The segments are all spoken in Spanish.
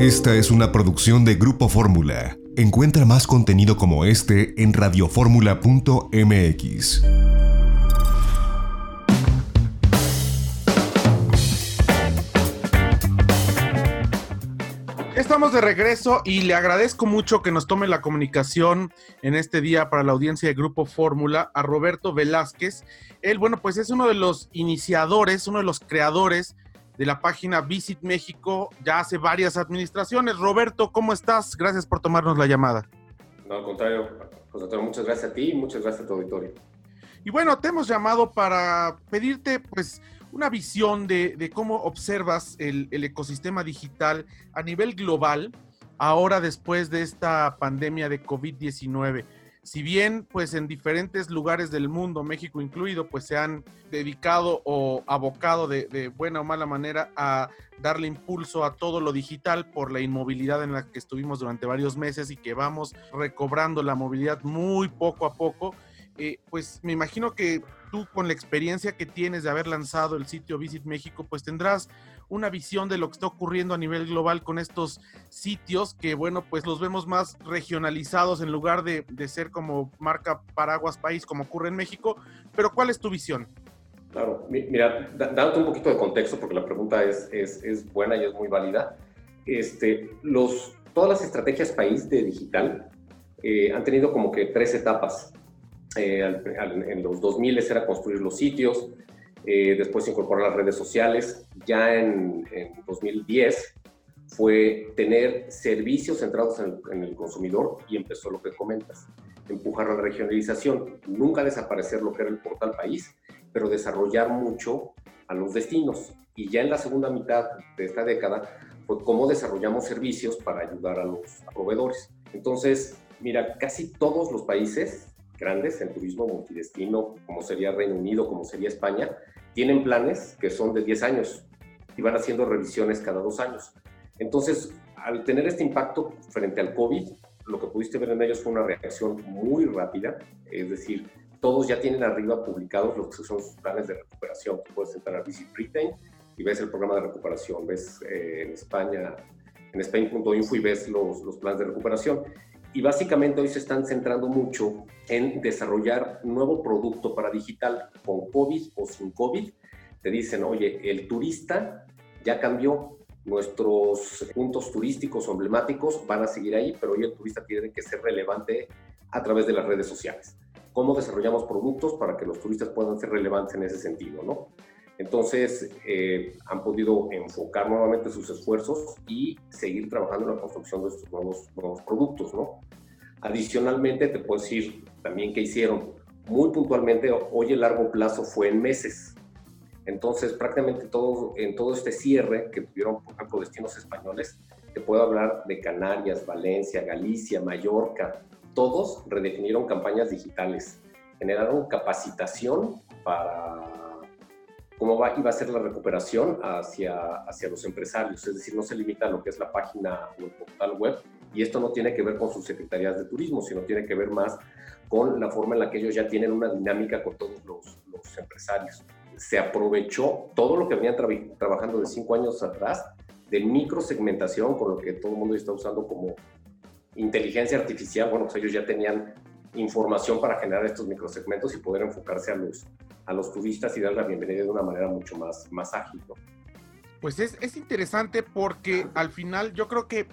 Esta es una producción de Grupo Fórmula. Encuentra más contenido como este en radioformula.mx. Estamos de regreso y le agradezco mucho que nos tome la comunicación en este día para la audiencia de Grupo Fórmula a Roberto Velázquez. Él, bueno, pues es uno de los iniciadores, uno de los creadores de la página Visit México ya hace varias administraciones. Roberto, ¿cómo estás? Gracias por tomarnos la llamada. No, al contrario, José muchas gracias a ti y muchas gracias a tu auditorio. Y bueno, te hemos llamado para pedirte, pues, una visión de, cómo observas el, el, ecosistema digital a nivel global ahora después de esta pandemia de COVID-19 si bien pues en diferentes lugares del mundo, México incluido, pues se han dedicado o abocado de, buena o mala manera a darle impulso a todo lo digital por la inmovilidad en la que estuvimos durante varios meses y que vamos recobrando la movilidad muy poco a poco, eh, pues me imagino que tú con la experiencia que tienes de haber lanzado el sitio Visit México, pues tendrás una visión de lo que está ocurriendo a nivel global con estos sitios que, bueno, pues los vemos más regionalizados en lugar de, ser como marca paraguas país como ocurre en México. Pero ¿cuál es tu visión? Claro, mira, dándote un poquito de contexto, porque la pregunta es, es, es buena y es muy válida. Este, los, todas las estrategias país de digital eh, han tenido como que tres etapas. Eh, en los 2000 era construir los sitios, eh, después incorporar las redes sociales. Ya en, 2010 fue tener servicios centrados en el, consumidor y empezó lo que comentas, empujar la regionalización, nunca desaparecer lo que era el portal país, pero desarrollar mucho a los destinos. Y ya en la segunda mitad de esta década fue cómo desarrollamos servicios para ayudar a los proveedores. Entonces, mira, casi todos los países grandes en turismo multidestino, como sería Reino Unido, como sería España, tienen planes que son de 10 años y van haciendo revisiones cada dos años. Entonces, al tener este impacto frente al COVID, lo que pudiste ver en ellos fue una reacción muy rápida, es decir, todos ya tienen arriba publicados los que son sus planes de recuperación. Tú puedes entrar a Visit Britain y ves el programa de recuperación, ves eh, en España, en Spain.info y ves los, los planes de recuperación. Y básicamente hoy se están centrando mucho en desarrollar nuevo producto para digital con COVID o sin COVID. Te dicen, oye, el turista ya cambió, nuestros puntos turísticos o emblemáticos van a seguir ahí, pero hoy el turista tiene que ser relevante a través de las redes sociales. ¿Cómo desarrollamos productos para que los turistas puedan ser relevantes en ese sentido? ¿no? Entonces, eh, han podido enfocar nuevamente sus esfuerzos y seguir trabajando en la construcción de estos nuevos, nuevos productos, ¿no? Adicionalmente, te puedo decir también que hicieron muy puntualmente, hoy el largo plazo fue en meses. Entonces, prácticamente todo, en todo este cierre que tuvieron, por ejemplo, destinos españoles, te puedo hablar de Canarias, Valencia, Galicia, Mallorca, todos redefinieron campañas digitales, generaron capacitación para cómo va, iba a ser la recuperación hacia, hacia los empresarios, es decir, no se limita a lo que es la página o el portal web, y esto no tiene que ver con sus secretarías de turismo, sino tiene que ver más con la forma en la que ellos ya tienen una dinámica con todos los, los empresarios. Se aprovechó todo lo que venían trabajando de cinco años atrás de microsegmentación, con lo que todo el mundo está usando como inteligencia artificial. Bueno, pues ellos ya tenían información para generar estos microsegmentos y poder enfocarse a los, a los turistas y dar la bienvenida de una manera mucho más, más ágil. Pues es, es interesante porque al final yo creo que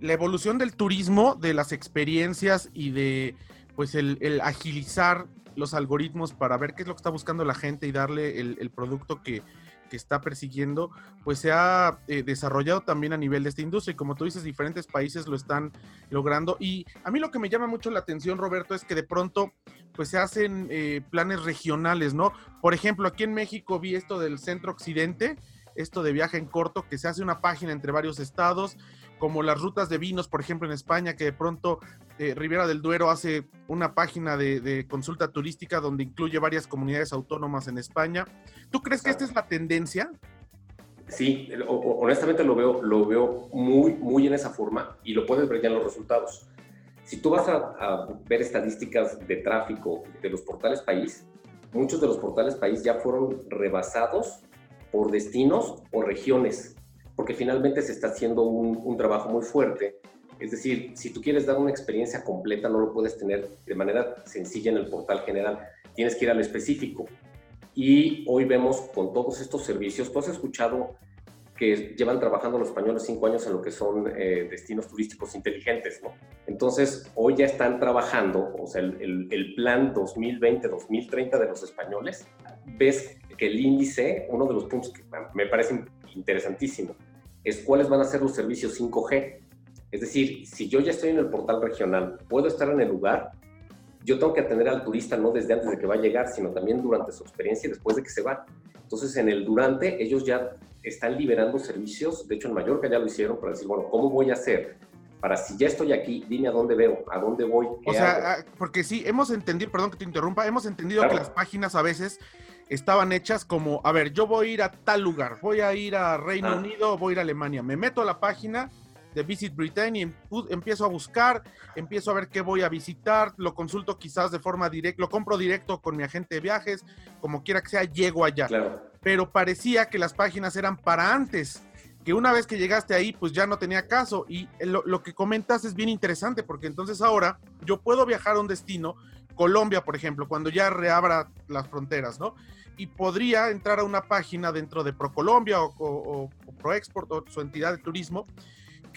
la evolución del turismo, de las experiencias y de pues el, agilizar los algoritmos para ver qué es lo que está buscando la gente y darle el producto que, que está persiguiendo, pues se ha eh, desarrollado también a nivel de esta industria y como tú dices, diferentes países lo están logrando. Y a mí lo que me llama mucho la atención, Roberto, es que de pronto pues se hacen eh, planes regionales, ¿no? Por ejemplo, aquí en México vi esto del centro occidente, esto de viaje en corto, que se hace una página entre varios estados como las rutas de vinos, por ejemplo, en España, que de pronto eh, Rivera del Duero hace una página de, consulta turística donde incluye varias comunidades autónomas en España. ¿Tú crees que esta es la tendencia? Sí, honestamente lo veo, lo veo muy, muy en esa forma y lo puedes ver ya en los resultados. Si tú vas a, a ver estadísticas de tráfico de los portales país, muchos de los portales país ya fueron rebasados por destinos o regiones porque finalmente se está haciendo un, trabajo muy fuerte. Es decir, si tú quieres dar una experiencia completa, no lo puedes tener de manera sencilla en el portal general, tienes que ir al específico. Y hoy vemos con todos estos servicios, tú has escuchado que llevan trabajando los españoles cinco años en lo que son eh, destinos turísticos inteligentes. Entonces, hoy ya están trabajando, o sea, el, el, plan 2020-2030 de los españoles, ves que el índice, uno de los puntos que me parece interesantísimo, es cuáles van a ser los servicios 5G. Es decir, si yo ya estoy en el portal regional, puedo estar en el lugar, yo tengo que atender al turista no desde antes de que va a llegar, sino también durante su experiencia y después de que se va. Entonces, en el durante, ellos ya están liberando servicios, de hecho en Mallorca ya lo hicieron para decir, bueno, ¿cómo voy a hacer? Para si ya estoy aquí, dime a dónde veo, a dónde voy. o sea, ah, porque sí, hemos entendido, perdón que te interrumpa, hemos entendido que las páginas a veces estaban hechas como, a ver, yo voy a ir a tal lugar, voy a ir a Reino ah. Unido, voy a ir a Alemania, me meto a la página de Visit Britain y empiezo a buscar, empiezo a ver qué voy a visitar, lo consulto quizás de forma directa, lo compro directo con mi agente de viajes, como quiera que sea, llego allá. Claro pero parecía que las páginas eran para antes, que una vez que llegaste ahí, pues ya no tenía caso. Y lo, que comentas es bien interesante, porque entonces ahora yo puedo viajar a un destino, Colombia, por ejemplo, cuando ya reabra las fronteras, ¿no? Y podría entrar a una página dentro de ProColombia o, o, o ProExport o su entidad de turismo,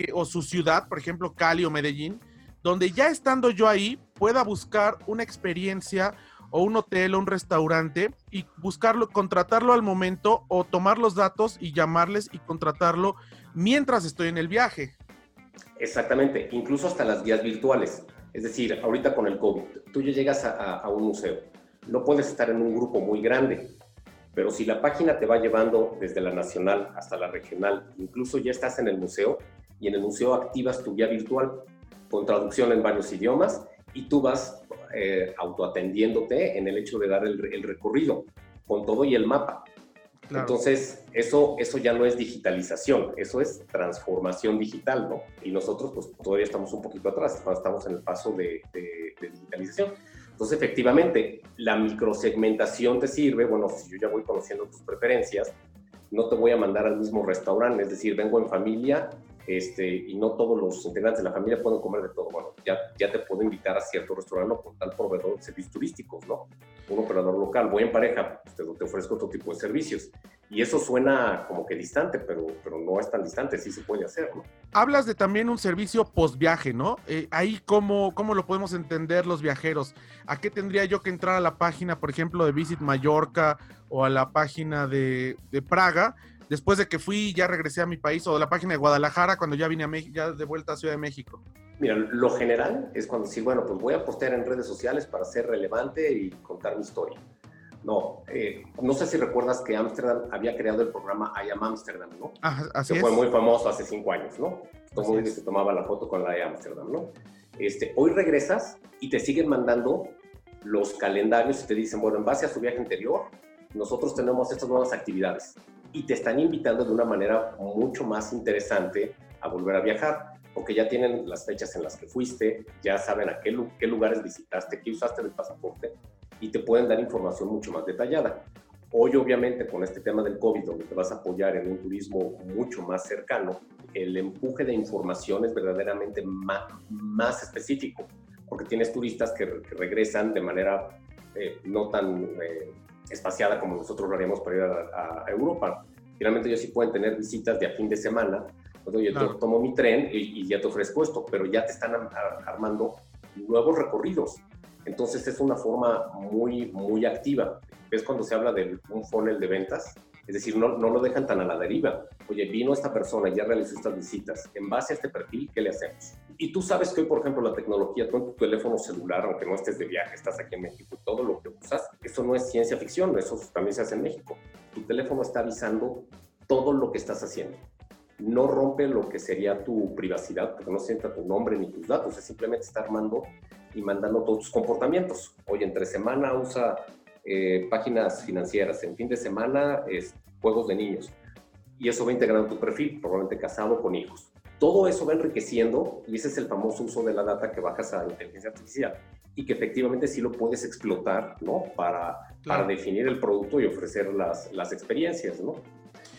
que, o su ciudad, por ejemplo, Cali o Medellín, donde ya estando yo ahí pueda buscar una experiencia o un hotel o un restaurante y buscarlo, contratarlo al momento o tomar los datos y llamarles y contratarlo mientras estoy en el viaje. Exactamente, incluso hasta las guías virtuales. Es decir, ahorita con el COVID, tú ya llegas a, un museo, no puedes estar en un grupo muy grande, pero si la página te va llevando desde la nacional hasta la regional, incluso ya estás en el museo y en el museo activas tu guía virtual con traducción en varios idiomas y tú vas eh, autoatendiéndote en el hecho de dar el, recorrido con todo y el mapa. Entonces, eso, eso ya no es digitalización, eso es transformación digital, ¿no? Y nosotros, pues, todavía estamos un poquito atrás, estamos en el paso de, de, de digitalización. Entonces, efectivamente, la microsegmentación te sirve, bueno, si yo ya voy conociendo tus preferencias, no te voy a mandar al mismo restaurante, es decir, vengo en familia este, y no todos los integrantes de la familia pueden comer de todo. Bueno, ya, ya te puedo invitar a cierto restaurante o por tal proveedor de servicios turísticos, ¿no? Un operador local, voy en pareja, pues, te, te, ofrezco otro tipo de servicios. Y eso suena como que distante, pero, pero no es tan distante, sí se puede hacer, ¿no? Hablas de también un servicio post viaje, ¿no? Eh, ahí, ¿cómo, ¿cómo lo podemos entender los viajeros? ¿A qué tendría yo que entrar a la página, por ejemplo, de Visit Mallorca o a la página de, de Praga? Después de que fui ya regresé a mi país o de la página de Guadalajara cuando ya vine a México, ya de vuelta a Ciudad de México? Mira, lo general es cuando sí, bueno, pues voy a postear en redes sociales para ser relevante y contar mi historia. No, eh, no sé si recuerdas que Amsterdam había creado el programa I Am Amsterdam, ¿no? Ah, así que fue muy famoso hace cinco años, ¿no? Todo el mundo se tomaba la foto con la de Amsterdam, ¿no? Este, hoy regresas y te siguen mandando los calendarios y te dicen, bueno, en base a su viaje anterior, nosotros tenemos estas nuevas actividades y te están invitando de una manera mucho más interesante a volver a viajar, porque ya tienen las fechas en las que fuiste, ya saben a qué, qué lugares visitaste, qué usaste el pasaporte y te pueden dar información mucho más detallada. Hoy, obviamente, con este tema del COVID, donde te vas a apoyar en un turismo mucho más cercano, el empuje de información es verdaderamente más, más específico, porque tienes turistas que, regresan de manera eh, no tan eh, espaciada como nosotros lo haríamos para ir a, Europa. Finalmente ellos sí pueden tener visitas de a fin de semana, entonces yo tomo mi tren y, ya te ofrezco esto, pero ya te están armando nuevos recorridos. Entonces es una forma muy, muy activa. ¿Ves cuando se habla de un funnel de ventas? Es decir, no, no lo dejan tan a la deriva. Oye, vino esta persona, ya realizó estas visitas. En base a este perfil, ¿qué le hacemos? Y tú sabes que hoy, por ejemplo, la tecnología, tú en tu teléfono celular, aunque no estés de viaje, estás aquí en México, todo lo que usas, eso no es ciencia ficción, eso también se hace en México. Tu teléfono está avisando todo lo que estás haciendo. No rompe lo que sería tu privacidad, porque no sienta tu nombre ni tus datos, es simplemente está armando y mandando todos tus comportamientos. Oye, entre semana usa eh, páginas financieras, en fin de semana es juegos de niños. Y eso va integrando tu perfil, probablemente casado con hijos. Todo eso va enriqueciendo y ese es el famoso uso de la data que bajas a inteligencia artificial y que efectivamente sí lo puedes explotar, ¿no? Para, para definir el producto y ofrecer las, las experiencias, ¿no?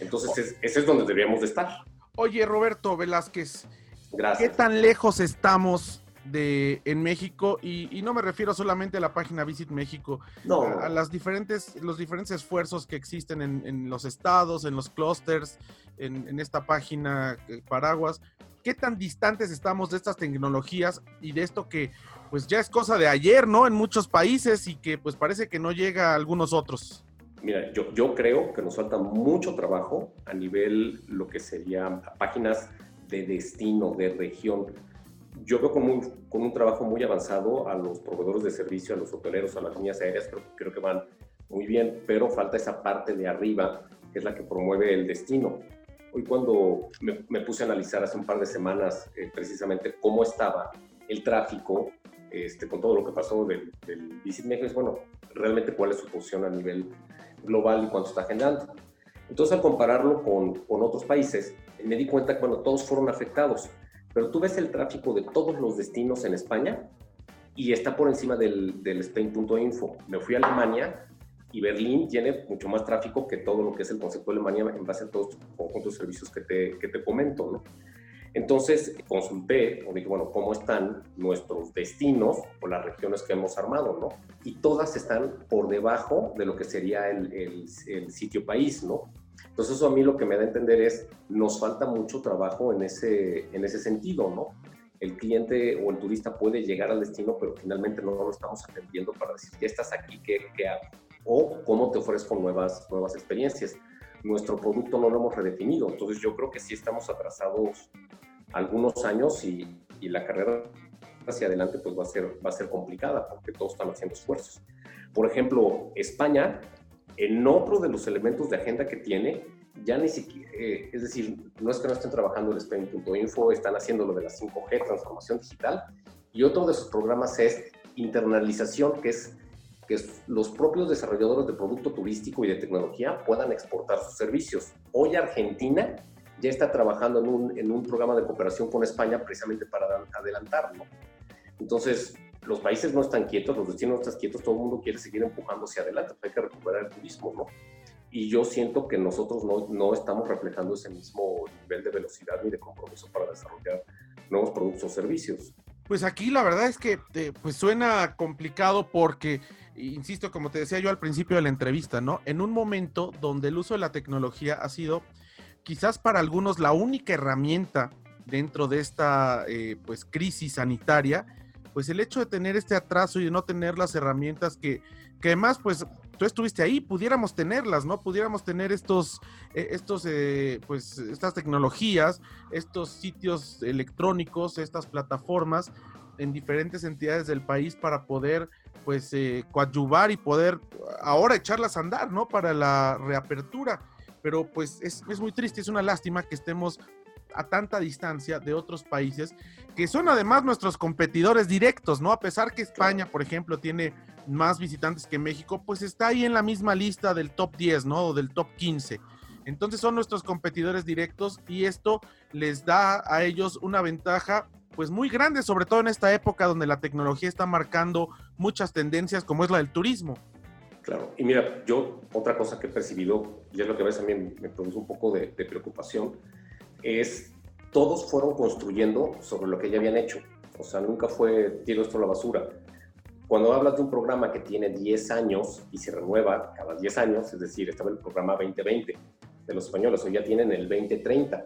Entonces, ese es donde deberíamos de estar. Oye, Roberto Velázquez, Gracias. ¿qué tan lejos estamos de en México? Y, no me refiero solamente a la página Visit México, no. a, las diferentes, los diferentes esfuerzos que existen en, los estados, en los clústeres, en, en, esta página eh, Paraguas. ¿Qué tan distantes estamos de estas tecnologías y de esto que pues ya es cosa de ayer, ¿no? En muchos países y que pues parece que no llega a algunos otros. Mira, yo, yo creo que nos falta mucho trabajo a nivel lo que serían páginas de destino, de región. Yo veo con un, con un trabajo muy avanzado a los proveedores de servicio, a los hoteleros, a las líneas aéreas, creo, creo que van muy bien, pero falta esa parte de arriba, que es la que promueve el destino. Hoy cuando me, me puse a analizar hace un par de semanas eh, precisamente cómo estaba el tráfico este, con todo lo que pasó del, del Visit México, bueno, realmente cuál es su posición a nivel global y cuánto está generando. Entonces, al compararlo con, con otros países, me di cuenta que, bueno, todos fueron afectados, pero tú ves el tráfico de todos los destinos en España y está por encima del, Spain.info. Me fui a Alemania y Berlín tiene mucho más tráfico que todo lo que es el concepto de Alemania en base a todos los conjuntos servicios que te, que te comento, ¿no? Entonces consulté o dije, bueno, ¿cómo están nuestros destinos o las regiones que hemos armado, no? Y todas están por debajo de lo que sería el, el, sitio país, ¿no? Entonces eso a mí lo que me da a entender es, nos falta mucho trabajo en ese, en ese sentido, ¿no? El cliente o el turista puede llegar al destino, pero finalmente no lo estamos atendiendo para decir, ya estás aquí, ¿qué, qué hago? O cómo te ofrezco nuevas, nuevas experiencias nuestro producto no lo hemos redefinido. Entonces yo creo que sí estamos atrasados algunos años y, y la carrera hacia adelante pues va a ser, va a ser complicada porque todos están haciendo esfuerzos. Por ejemplo, España, en otro de los elementos de agenda que tiene, ya ni siquiera, eh, es decir, no es que no estén trabajando el Spain.info, están haciendo lo de la 5G, transformación digital, y otro de sus programas es internalización, que es que los propios desarrolladores de producto turístico y de tecnología puedan exportar sus servicios. Hoy Argentina ya está trabajando en un, en un programa de cooperación con España precisamente para adelantarlo. Entonces, los países no están quietos, los destinos no están quietos, todo el mundo quiere seguir empujando hacia adelante, hay que recuperar el turismo, ¿no? Y yo siento que nosotros no, no estamos reflejando ese mismo nivel de velocidad ni de compromiso para desarrollar nuevos productos o servicios. Pues aquí la verdad es que eh, pues suena complicado porque, insisto, como te decía yo al principio de la entrevista, ¿no? En un momento donde el uso de la tecnología ha sido quizás para algunos la única herramienta dentro de esta eh, pues crisis sanitaria, pues el hecho de tener este atraso y de no tener las herramientas que, que además pues tú estuviste ahí, pudiéramos tenerlas, ¿no? Pudiéramos tener estos, eh, estos, eh, pues, estas tecnologías, estos sitios electrónicos, estas plataformas en diferentes entidades del país para poder, pues, eh, coadyuvar y poder ahora echarlas a andar, ¿no? Para la reapertura. Pero pues es, es muy triste, es una lástima que estemos a tanta distancia de otros países que son además nuestros competidores directos, ¿no? A pesar que España, por ejemplo, tiene más visitantes que México, pues está ahí en la misma lista del top 10, ¿no? O del top 15. Entonces son nuestros competidores directos y esto les da a ellos una ventaja pues muy grande, sobre todo en esta época donde la tecnología está marcando muchas tendencias como es la del turismo. Claro, y mira, yo otra cosa que he percibido, y es lo que a veces también me produce un poco de, de preocupación, es todos fueron construyendo sobre lo que ya habían hecho. O sea, nunca fue tiro esto a la basura. Cuando hablas de un programa que tiene 10 años y se renueva cada 10 años, es decir, estaba el programa 2020 de los españoles, hoy ya tienen el 2030.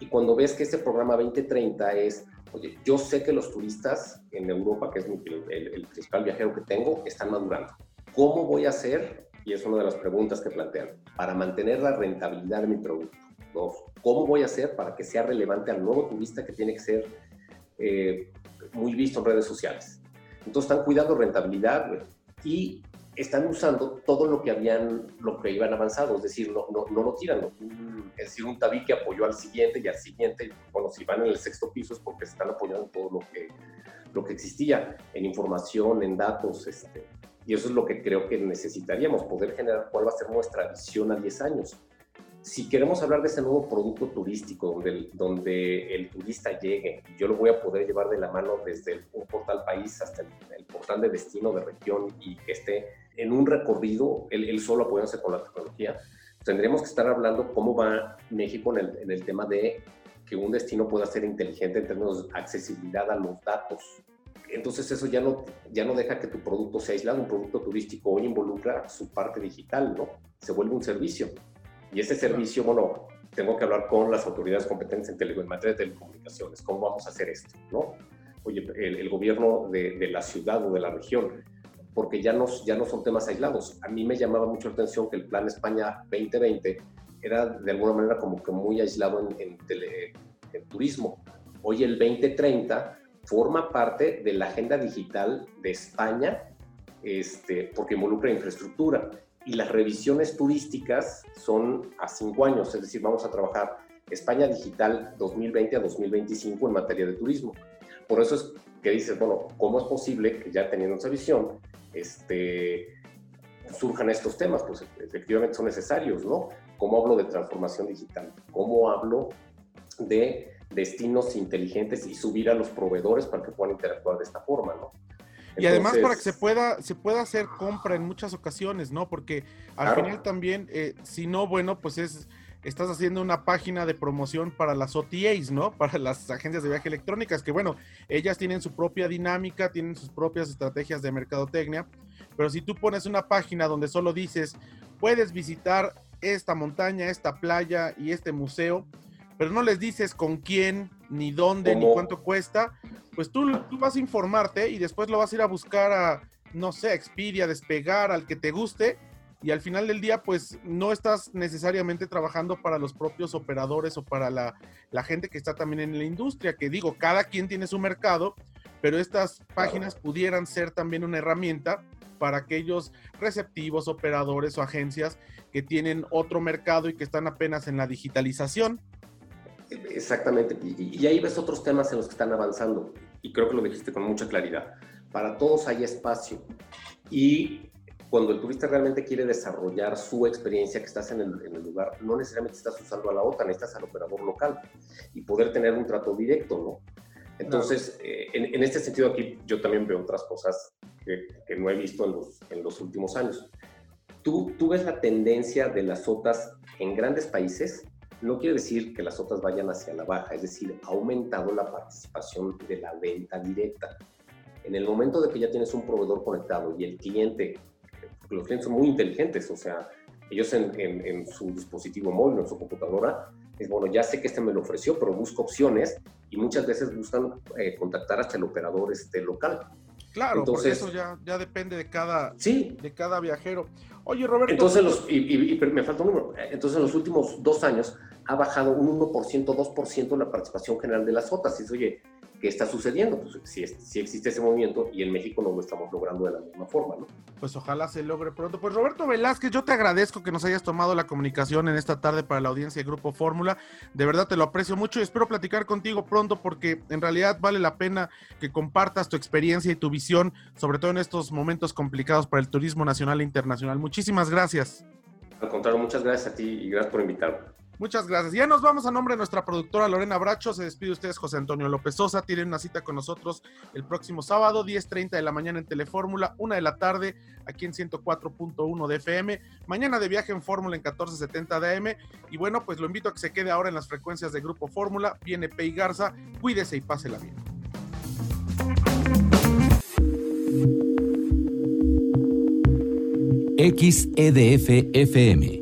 Y cuando ves que ese programa 2030 es, oye, yo sé que los turistas en Europa, que es el, el principal viajero que tengo, están madurando. ¿Cómo voy a hacer? Y es una de las preguntas que plantean, para mantener la rentabilidad de mi producto. Dos, ¿cómo voy a hacer para que sea relevante al nuevo turista que tiene que ser eh, muy visto en redes sociales? Entonces están cuidando rentabilidad y están usando todo lo que habían, lo que iban avanzado, es decir, no, no, no lo tiran. es decir, un tabique apoyó al siguiente y al siguiente. Bueno, si van en el sexto piso es porque están apoyando todo lo que, lo que existía en información, en datos. Este, y eso es lo que creo que necesitaríamos, poder generar cuál va a ser nuestra visión a 10 años si queremos hablar de ese nuevo producto turístico donde el, donde el turista llegue, yo lo voy a poder llevar de la mano desde un portal país hasta el, portal de destino de región y que esté en un recorrido, él, solo apoyándose con la tecnología, tendríamos que estar hablando cómo va México en el, en el tema de que un destino pueda ser inteligente en términos de accesibilidad a los datos. Entonces eso ya no, ya no deja que tu producto sea aislado. Un producto turístico hoy involucra su parte digital, ¿no? Se vuelve un servicio. Y ese servicio, bueno, tengo que hablar con las autoridades competentes en, tele, en materia de telecomunicaciones. ¿Cómo vamos a hacer esto? ¿no? Oye, el, gobierno de, de, la ciudad o de la región, porque ya no, ya no son temas aislados. A mí me llamaba mucho la atención que el Plan España 2020 era de alguna manera como que muy aislado en, en, tele, en turismo. Hoy el 2030 forma parte de la agenda digital de España este, porque involucra infraestructura y las revisiones turísticas son a cinco años, es decir, vamos a trabajar España Digital 2020 a 2025 en materia de turismo. Por eso es que dices, bueno, ¿cómo es posible que ya teniendo esa visión este, surjan estos temas? Pues efectivamente son necesarios, ¿no? ¿Cómo hablo de transformación digital? ¿Cómo hablo de destinos inteligentes y subir a los proveedores para que puedan interactuar de esta forma, ¿no? Y además para que se pueda, se pueda hacer compra en muchas ocasiones, ¿no? Porque al final también, eh, si no, bueno, pues es, estás haciendo una página de promoción para las OTAs, ¿no? Para las agencias de viaje electrónicas, que bueno, ellas tienen su propia dinámica, tienen sus propias estrategias de mercadotecnia, pero si tú pones una página donde solo dices, puedes visitar esta montaña, esta playa y este museo, pero no les dices con quién, ni dónde, ni cuánto cuesta, pues tú, tú vas a informarte y después lo vas a ir a buscar a, no sé, Expedia, Despegar, al que te guste, y al final del día, pues no estás necesariamente trabajando para los propios operadores o para la, la, gente que está también en la industria, que digo, cada quien tiene su mercado, pero estas páginas pudieran ser también una herramienta para aquellos receptivos, operadores o agencias que tienen otro mercado y que están apenas en la digitalización. Exactamente, y, ahí ves otros temas en los que están avanzando, y creo que lo dijiste con mucha claridad. Para todos hay espacio, y cuando el turista realmente quiere desarrollar su experiencia que estás en el, lugar, no necesariamente estás usando a la OTAN, necesitas al operador local y poder tener un trato directo, ¿no? Entonces, eh, en, este sentido aquí yo también veo otras cosas que, que no he visto en los, en los últimos años. ¿Tú, ¿Tú ves la tendencia de las OTAs en grandes países no quiere decir que las otras vayan hacia la baja, es decir, ha aumentado la participación de la venta directa. En el momento de que ya tienes un proveedor conectado y el cliente, porque los clientes son muy inteligentes, o sea, ellos en, su dispositivo móvil, en su computadora, es bueno, ya sé que este me lo ofreció, pero busco opciones y muchas veces buscan eh, contactar hasta el operador este, local. Claro, Entonces, porque eso ya, ya depende de cada, sí. de cada viajero. Oye, Roberto. Entonces, los, y, me falta un número. Entonces, en los últimos dos años ha bajado un 1%, 2% la participación general de las OTAs. Y dice, oye, ¿qué está sucediendo? Pues si, si, existe ese movimiento y en México no lo estamos logrando de la misma forma, ¿no? Pues ojalá se logre pronto. Pues Roberto Velázquez, yo te agradezco que nos hayas tomado la comunicación en esta tarde para la audiencia de Grupo Fórmula. De verdad te lo aprecio mucho y espero platicar contigo pronto porque en realidad vale la pena que compartas tu experiencia y tu visión, sobre todo en estos momentos complicados para el turismo nacional e internacional. Muchísimas gracias. Al contrario, muchas gracias a ti y gracias por invitarme. Muchas gracias. Ya nos vamos a nombre de nuestra productora Lorena Bracho. Se despide ustedes José Antonio López Sosa. Tienen una cita con nosotros el próximo sábado, 10.30 de la mañana en Telefórmula, 1 de la tarde aquí en 104.1 de FM. Mañana de viaje en Fórmula en 1470 de AM. Y bueno, pues lo invito a que se quede ahora en las frecuencias de Grupo Fórmula. Viene Pei Garza. Cuídese y pásela bien. XEDF FM